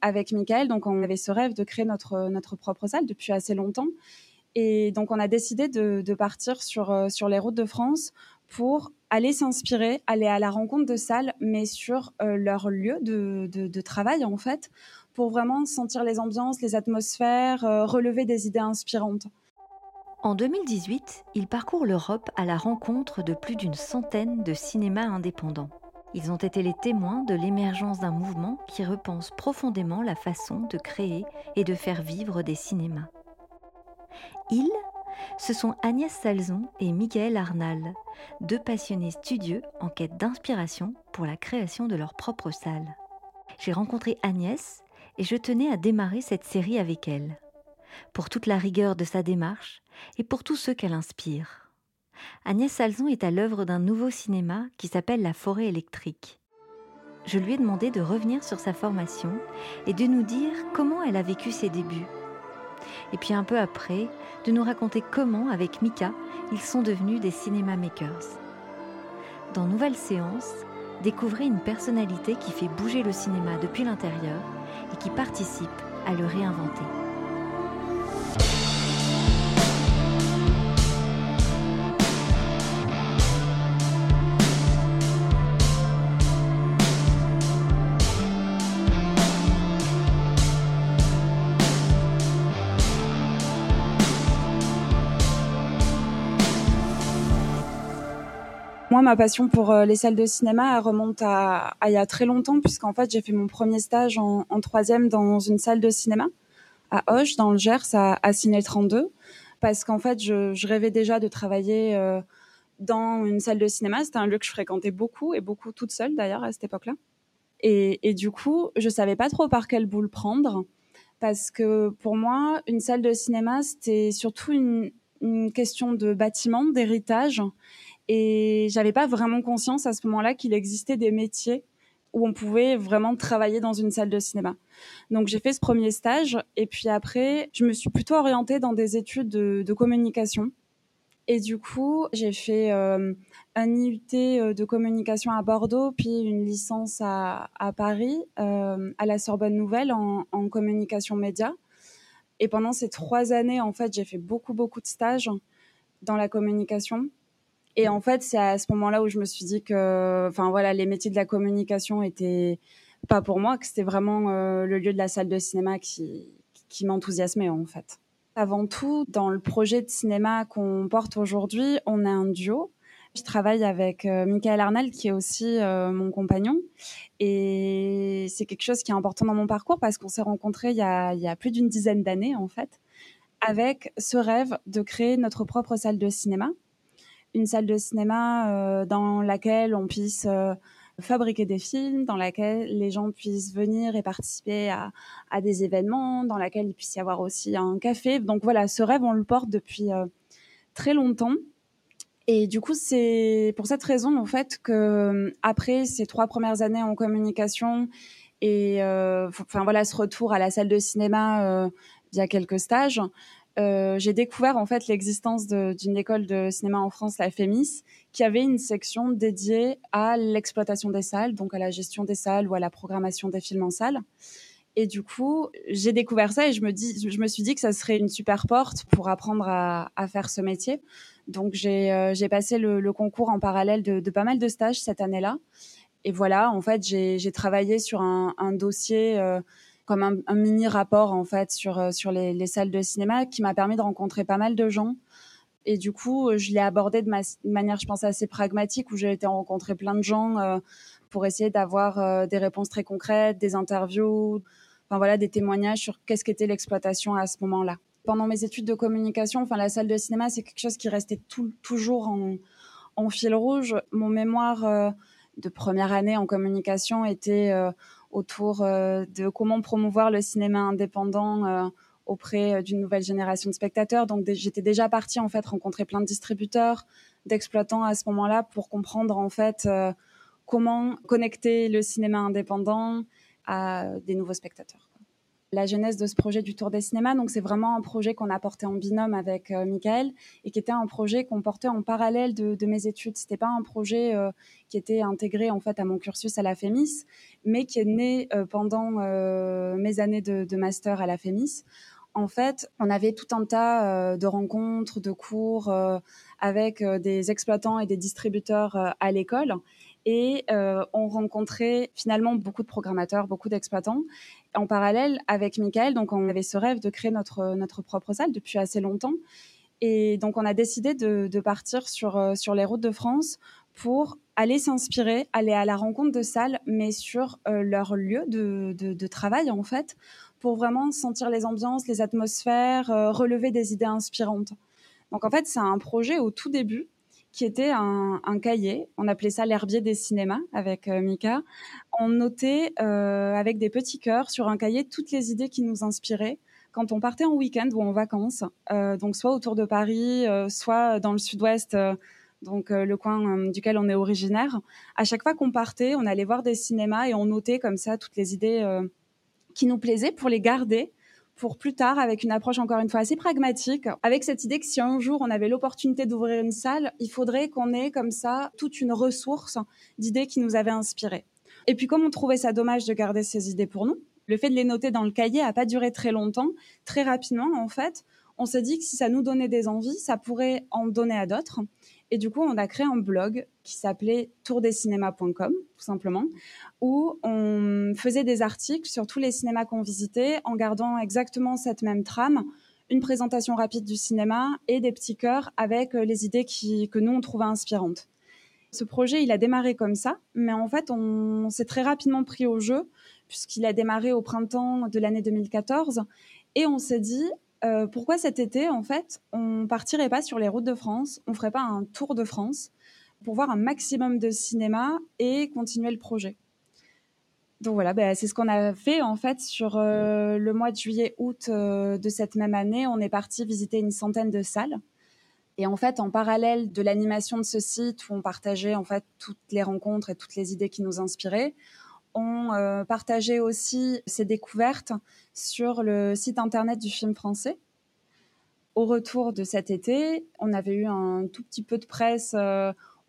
avec Michael. Donc, on avait ce rêve de créer notre, notre propre salle depuis assez longtemps. Et donc, on a décidé de, partir sur, euh, sur les routes de France pour aller s'inspirer, aller à la rencontre de salles, mais sur euh, leur lieu de, de, de, travail, en fait, pour vraiment sentir les ambiances, les atmosphères, euh, relever des idées inspirantes. En 2018, il parcourt l'Europe à la rencontre de plus d'une centaine de cinémas indépendants. Ils ont été les témoins de l'émergence d'un mouvement qui repense profondément la façon de créer et de faire vivre des cinémas. Ils, ce sont Agnès Salzon et Michael Arnal, deux passionnés studieux en quête d'inspiration pour la création de leur propre salle. J'ai rencontré Agnès et je tenais à démarrer cette série avec elle, pour toute la rigueur de sa démarche et pour tous ceux qu'elle inspire. Agnès Salzon est à l'œuvre d'un nouveau cinéma qui s'appelle La forêt électrique. Je lui ai demandé de revenir sur sa formation et de nous dire comment elle a vécu ses débuts. Et puis un peu après, de nous raconter comment, avec Mika, ils sont devenus des cinéma makers. Dans Nouvelle Séance, découvrez une personnalité qui fait bouger le cinéma depuis l'intérieur et qui participe à le réinventer. Ma passion pour euh, les salles de cinéma remonte à, il y a très longtemps, puisqu'en fait, j'ai fait mon premier stage en, troisième dans une salle de cinéma à Hoche, dans le Gers, à, Ciné 32, parce qu'en fait, je, rêvais déjà de travailler euh, dans une salle de cinéma. C'était un lieu que je fréquentais beaucoup, et beaucoup toute seule d'ailleurs à cette époque-là. Et, du coup, je savais pas trop par quelle boule prendre, parce que pour moi, une salle de cinéma, c'était surtout une question de bâtiment, d'héritage et j'avais pas vraiment conscience à ce moment-là qu'il existait des métiers où on pouvait vraiment travailler dans une salle de cinéma. Donc j'ai fait ce premier stage et puis après, je me suis plutôt orientée dans des études de, communication. Et du coup, j'ai fait euh, un IUT euh, de communication à Bordeaux, puis une licence à, à Paris, euh, à la Sorbonne Nouvelle en, en, communication média. Et pendant ces trois années, en fait, j'ai fait beaucoup, beaucoup de stages dans la communication. Et en fait, c'est à ce moment-là où je me suis dit que, enfin voilà, les métiers de la communication étaient pas pour moi, que c'était vraiment euh, le lieu de la salle de cinéma qui, qui m'enthousiasmait en fait. Avant tout, dans le projet de cinéma qu'on porte aujourd'hui, on est un duo. Je travaille avec euh, Michael Arnal, qui est aussi euh, mon compagnon. Et c'est quelque chose qui est important dans mon parcours parce qu'on s'est rencontrés il y a, il y a plus d'une dizaine d'années, en fait, avec ce rêve de créer notre propre salle de cinéma une salle de cinéma euh, dans laquelle on puisse euh, fabriquer des films, dans laquelle les gens puissent venir et participer à, à, des événements, dans laquelle il puisse y avoir aussi un café. Donc voilà, ce rêve, on le porte depuis euh, très longtemps. Et du coup, c'est pour cette raison, en fait, que après ces trois premières années en communication et euh, enfin voilà, ce retour à la salle de cinéma euh, via quelques stages, euh, j'ai découvert en fait l'existence d'une école de cinéma en France, la FEMIS, qui avait une section dédiée à l'exploitation des salles, donc à la gestion des salles ou à la programmation des films en salle. Et du coup, j'ai découvert ça et je me, dis, je me suis dit que ça serait une super porte pour apprendre à, à faire ce métier. Donc j'ai euh, passé le, le, concours en parallèle de, de pas mal de stages cette année-là. Et voilà, en fait, j'ai travaillé sur un, un dossier. Euh, comme un, mini rapport en fait sur euh, sur les, les salles de cinéma qui m'a permis de rencontrer pas mal de gens. Et du coup, je l'ai abordé de, ma, de, manière, je pense, assez pragmatique, où j'ai été rencontrer plein de gens euh, pour essayer d'avoir euh, des réponses très concrètes, des interviews, enfin voilà, des témoignages sur qu'est-ce qu'était l'exploitation à ce moment-là. Pendant mes études de communication, enfin la salle de cinéma, c'est quelque chose qui restait tout, toujours en, en, fil rouge. Mon mémoire euh, de première année en communication était euh, autour euh, de comment promouvoir le cinéma indépendant euh, auprès euh, d'une nouvelle génération de spectateurs. Donc j'étais déjà partie en fait rencontrer plein de distributeurs, d'exploitants à ce moment-là pour comprendre en fait comment connecter le cinéma indépendant à des nouveaux spectateurs. La genèse de ce projet du Tour des cinémas. Donc, c'est vraiment un projet qu'on a porté en binôme avec euh, Michael et qui était un projet qu'on portait en parallèle de, mes études. C'était pas un projet euh, qui était intégré en fait à mon cursus à la FEMIS, mais qui est né euh, pendant mes années de, de, master à la FEMIS. En fait, on avait tout un tas de rencontres, de cours avec des exploitants et des distributeurs à l'école et euh, on rencontrait finalement beaucoup de programmateurs, beaucoup d'exploitants. En parallèle, avec Michael, donc on avait ce rêve de créer notre, notre propre salle depuis assez longtemps. Et donc on a décidé de, partir sur, euh, sur les routes de France pour aller s'inspirer, aller à la rencontre de salles, mais sur euh, leur lieu de, de, de, travail en fait, pour vraiment sentir les ambiances, les atmosphères, euh, relever des idées inspirantes. Donc en fait, c'est un projet au tout début qui était un, cahier. On appelait ça l'herbier des cinémas avec euh, Mika. On notait euh, avec des petits cœurs sur un cahier toutes les idées qui nous inspiraient quand on partait en week-end ou en vacances, euh, donc soit autour de Paris, soit dans le sud-ouest, donc le coin duquel on est originaire. À chaque fois qu'on partait, on allait voir des cinémas et on notait comme ça toutes les idées qui nous plaisaient pour les garder pour plus tard avec une approche encore une fois assez pragmatique, avec cette idée que si un jour on avait l'opportunité d'ouvrir une salle, il faudrait qu'on ait comme ça toute une ressource d'idées qui nous avaient inspirés. Et puis comme on trouvait ça dommage de garder ces idées pour nous, le fait de les noter dans le cahier a pas duré très longtemps. Très rapidement, en fait, on s'est dit que si ça nous donnait des envies, ça pourrait en donner à d'autres. Et du coup, on a créé un blog qui s'appelait tourdescinémas.com, tout simplement, où on faisait des articles sur tous les cinémas qu'on visitait en gardant exactement cette même trame, une présentation rapide du cinéma et des petits cœurs avec euh, les idées que nous, on trouvait inspirantes. Ce projet, il a démarré comme ça, mais en fait, on, s'est très rapidement pris au jeu, puisqu'il a démarré au printemps de l'année 2014, et on s'est dit, euh, pourquoi cet été, en fait, on partirait pas sur les routes de France, on ferait pas un tour de France pour voir un maximum de cinéma et continuer le projet? Donc voilà, bah, c'est ce qu'on a fait en fait sur euh, le mois de juillet-août euh, de cette même année. On est parti visiter une centaine de salles. Et en fait, en parallèle de l'animation de ce site où on partageait en fait toutes les rencontres et toutes les idées qui nous inspiraient, on euh, partageait aussi ces découvertes sur le site internet du film français. Au retour de cet été, on avait eu un tout petit peu de presse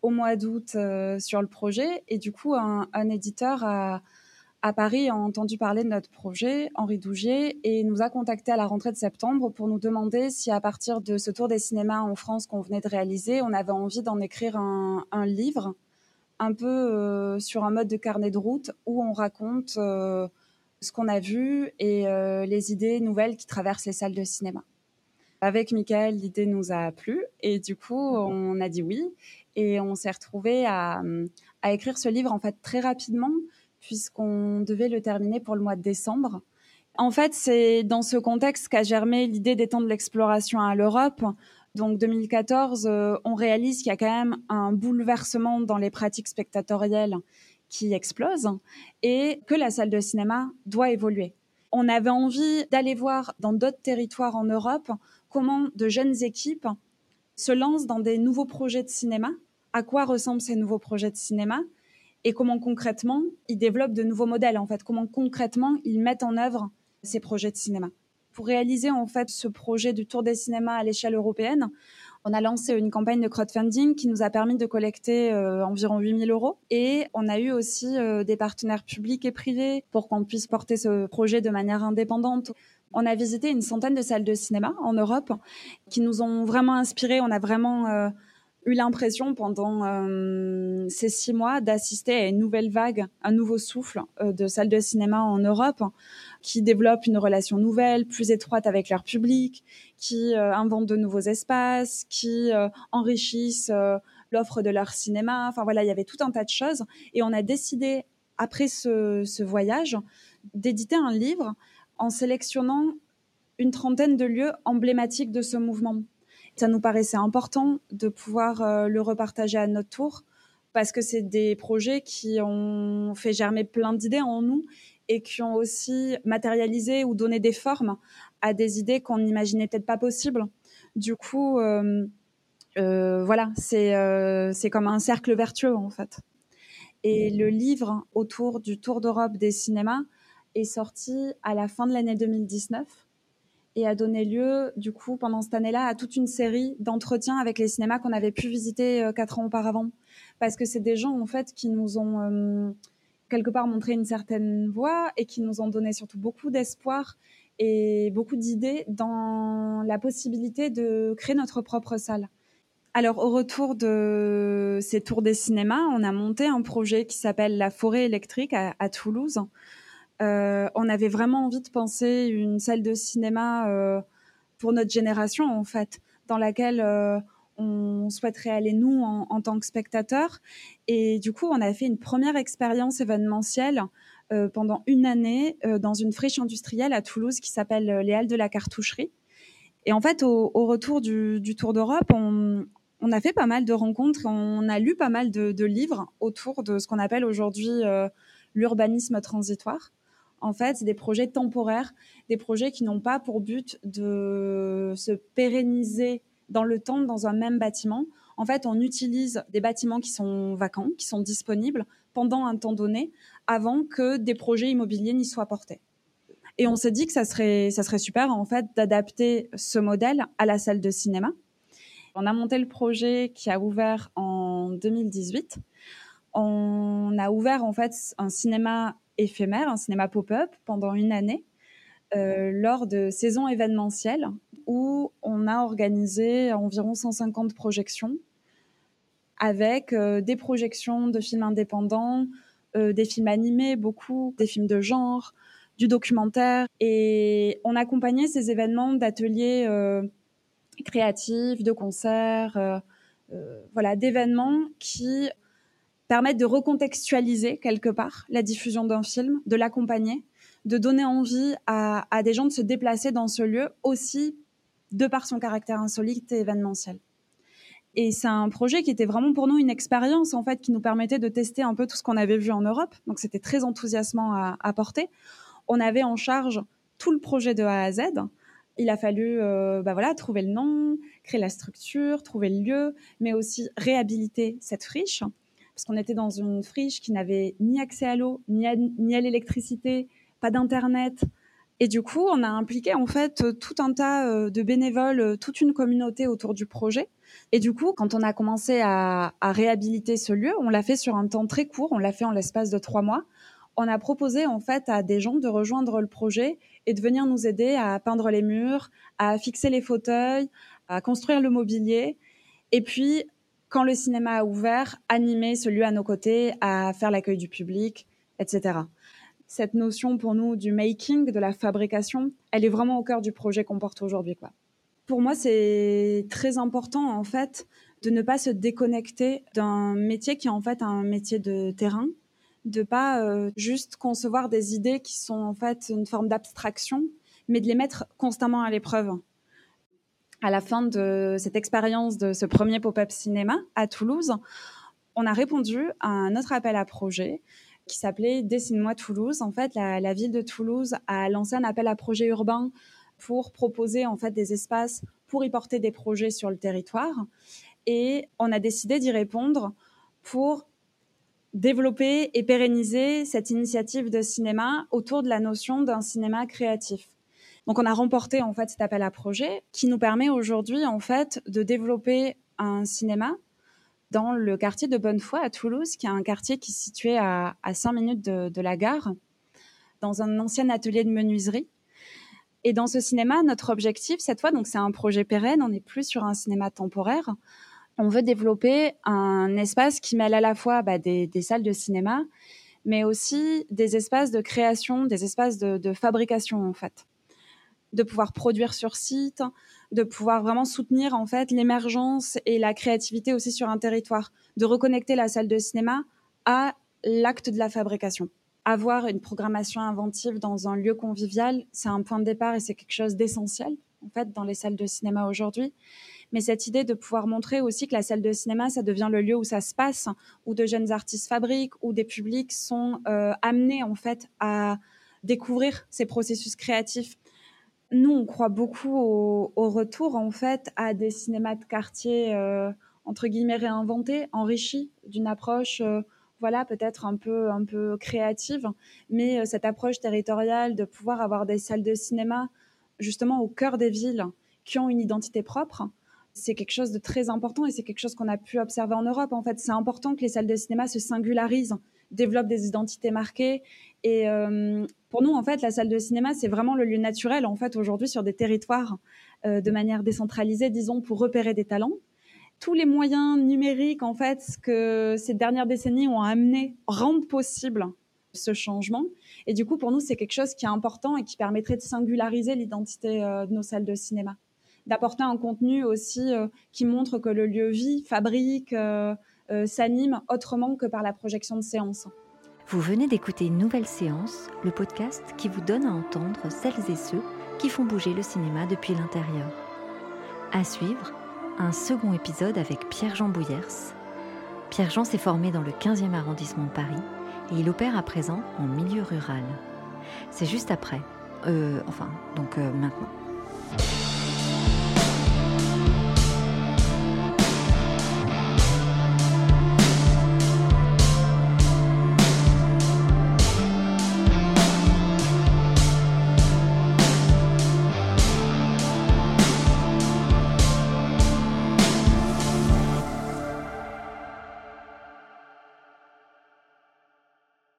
au mois d'août sur le projet et du coup, un, éditeur à Paris a entendu parler de notre projet, Henri Dougier, et nous a contacté à la rentrée de septembre pour nous demander si à partir de ce tour des cinémas en France qu'on venait de réaliser, on avait envie d'en écrire un, livre, un peu euh, sur un mode de carnet de route où on raconte euh, ce qu'on a vu et euh, les idées nouvelles qui traversent les salles de cinéma. Avec Michael, l'idée nous a plu et du coup, on a dit oui et on s'est retrouvé à, à écrire ce livre en fait très rapidement puisqu'on devait le terminer pour le mois de décembre. En fait, c'est dans ce contexte qu'a germé l'idée d'étendre l'exploration à l'Europe. Donc 2014, euh, on réalise qu'il y a quand même un bouleversement dans les pratiques spectatorielles qui explose et que la salle de cinéma doit évoluer. On avait envie d'aller voir dans d'autres territoires en Europe comment de jeunes équipes se lancent dans des nouveaux projets de cinéma, à quoi ressemblent ces nouveaux projets de cinéma, et comment concrètement ils développent de nouveaux modèles, en fait, comment concrètement ils mettent en œuvre ces projets de cinéma. Pour réaliser en fait ce projet du Tour des cinémas à l'échelle européenne, on a lancé une campagne de crowdfunding qui nous a permis de collecter euh, environ 8000 euros et on a eu aussi euh, des partenaires publics et privés pour qu'on puisse porter ce projet de manière indépendante. On a visité une centaine de salles de cinéma en Europe qui nous ont vraiment inspirés. On a vraiment euh, eu l'impression pendant euh, ces six mois d'assister à une nouvelle vague, un nouveau souffle euh, de salles de cinéma en Europe qui développent une relation nouvelle, plus étroite avec leur public, qui euh, inventent de nouveaux espaces, qui enrichissent l'offre de leur cinéma. Enfin voilà, il y avait tout un tas de choses et on a décidé après ce, ce voyage d'éditer un livre en sélectionnant une trentaine de lieux emblématiques de ce mouvement ça nous paraissait important de pouvoir euh, le repartager à notre tour parce que c'est des projets qui ont fait germer plein d'idées en nous et qui ont aussi matérialisé ou donné des formes à des idées qu'on n'imaginait peut-être pas possibles. Du coup, euh, euh, voilà, c'est c'est comme un cercle vertueux en fait. Et le livre autour du Tour d'Europe des cinémas est sorti à la fin de l'année 2019 et a donné lieu, du coup, pendant cette année-là, à toute une série d'entretiens avec les cinémas qu'on avait pu visiter euh, quatre ans auparavant. Parce que c'est des gens, en fait, qui nous ont euh, quelque part montré une certaine voie et qui nous ont donné surtout beaucoup d'espoir et beaucoup d'idées dans la possibilité de créer notre propre salle. Alors, au retour de ces tours des cinémas, on a monté un projet qui s'appelle La Forêt électrique à, Toulouse. Euh, on avait vraiment envie de penser une salle de cinéma euh, pour notre génération, en fait, dans laquelle euh, on souhaiterait aller, nous, en, tant que spectateurs. Et du coup, on a fait une première expérience événementielle pendant une année dans une friche industrielle à Toulouse qui s'appelle les Halles de la Cartoucherie. Et en fait, au, retour du, Tour d'Europe, on, a fait pas mal de rencontres, on a lu pas mal de, livres autour de ce qu'on appelle aujourd'hui l'urbanisme transitoire. En fait, c'est des projets temporaires, des projets qui n'ont pas pour but de se pérenniser dans le temps dans un même bâtiment. En fait, on utilise des bâtiments qui sont vacants, qui sont disponibles pendant un temps donné, avant que des projets immobiliers n'y soient portés. Et on s'est dit que ça serait, ça serait super en fait d'adapter ce modèle à la salle de cinéma on a monté le projet qui a ouvert en 2018. On a ouvert en fait un cinéma éphémère, un cinéma pop-up pendant une année euh, lors de saisons événementielles où on a organisé environ 150 projections avec euh, des projections de films indépendants, euh, des films animés, beaucoup, des films de genre, du documentaire. Et on accompagnait ces événements d'ateliers créatifs, de concerts, euh, euh, voilà, d'événements qui permettent de recontextualiser quelque part la diffusion d'un film, de l'accompagner, de donner envie à, des gens de se déplacer dans ce lieu aussi de par son caractère insolite et événementiel. Et c'est un projet qui était vraiment pour nous une expérience en fait qui nous permettait de tester un peu tout ce qu'on avait vu en Europe. Donc c'était très enthousiasmant à, à porter. On avait en charge tout le projet de A à Z il a fallu euh, bah voilà, trouver le nom, créer la structure, trouver le lieu, mais aussi réhabiliter cette friche, parce qu'on était dans une friche qui n'avait ni accès à l'eau, ni à, l'électricité, pas d'internet. Et du coup, on a impliqué en fait tout un tas euh, de bénévoles, toute une communauté autour du projet. Et du coup, quand on a commencé à, à réhabiliter ce lieu, on l'a fait sur un temps très court, on l'a fait en l'espace de trois mois. On a proposé en fait à des gens de rejoindre le projet et de venir nous aider à peindre les murs, à fixer les fauteuils, à construire le mobilier. Et puis, quand le cinéma a ouvert, animer ce lieu à nos côtés, à faire l'accueil du public, etc. Cette notion pour nous du making, de la fabrication, elle est vraiment au cœur du projet qu'on porte aujourd'hui. Pour moi, c'est très important en fait de ne pas se déconnecter d'un métier qui est en fait un métier de terrain, de pas euh, juste concevoir des idées qui sont en fait une forme d'abstraction, mais de les mettre constamment à l'épreuve. À la fin de cette expérience de ce premier pop-up cinéma à Toulouse, on a répondu à un autre appel à projet qui s'appelait Dessine-moi Toulouse. En fait, la, la, ville de Toulouse a lancé un appel à projet urbain pour proposer en fait des espaces pour y porter des projets sur le territoire. Et on a décidé d'y répondre pour développer et pérenniser cette initiative de cinéma autour de la notion d'un cinéma créatif. Donc on a remporté en fait cet appel à projet qui nous permet aujourd'hui en fait de développer un cinéma dans le quartier de Bonnefoy à Toulouse, qui est un quartier qui est situé à, à 5 minutes de, de la gare, dans un ancien atelier de menuiserie. Et dans ce cinéma, notre objectif cette fois, donc c'est un projet pérenne, on n'est plus sur un cinéma temporaire, on veut développer un espace qui mêle à la fois bah, des, salles de cinéma, mais aussi des espaces de création, des espaces de, fabrication en fait, de pouvoir produire sur site, de pouvoir vraiment soutenir en fait l'émergence et la créativité aussi sur un territoire, de reconnecter la salle de cinéma à l'acte de la fabrication. Avoir une programmation inventive dans un lieu convivial, c'est un point de départ et c'est quelque chose d'essentiel en fait dans les salles de cinéma aujourd'hui mais cette idée de pouvoir montrer aussi que la salle de cinéma, ça devient le lieu où ça se passe, où de jeunes artistes fabriquent, où des publics sont euh, amenés en fait à découvrir ces processus créatifs. Nous, on croit beaucoup au, retour en fait à des cinémas de quartier euh, entre guillemets réinventés, enrichis d'une approche euh, voilà, peut-être un peu, un peu créative, mais euh, cette approche territoriale de pouvoir avoir des salles de cinéma justement au cœur des villes qui ont une identité propre, c'est quelque chose de très important et c'est quelque chose qu'on a pu observer en Europe. En fait, c'est important que les salles de cinéma se singularisent, développent des identités marquées. Et euh, pour nous, en fait, la salle de cinéma, c'est vraiment le lieu naturel, en fait, aujourd'hui, sur des territoires euh, de manière décentralisée, disons, pour repérer des talents. Tous les moyens numériques, en fait, que ces dernières décennies ont amené rendent possible ce changement. Et du coup, pour nous, c'est quelque chose qui est important et qui permettrait de singulariser l'identité euh, de nos salles de cinéma d'apporter un contenu aussi qui montre que le lieu vit, fabrique, s'anime autrement que par la projection de séance. Vous venez d'écouter une nouvelle séance, le podcast qui vous donne à entendre celles et ceux qui font bouger le cinéma depuis l'intérieur. À suivre, un second épisode avec Pierre-Jean Bouillers. Pierre-Jean s'est formé dans le 15e arrondissement de Paris et il opère à présent en milieu rural. C'est juste après. Euh, enfin, donc maintenant.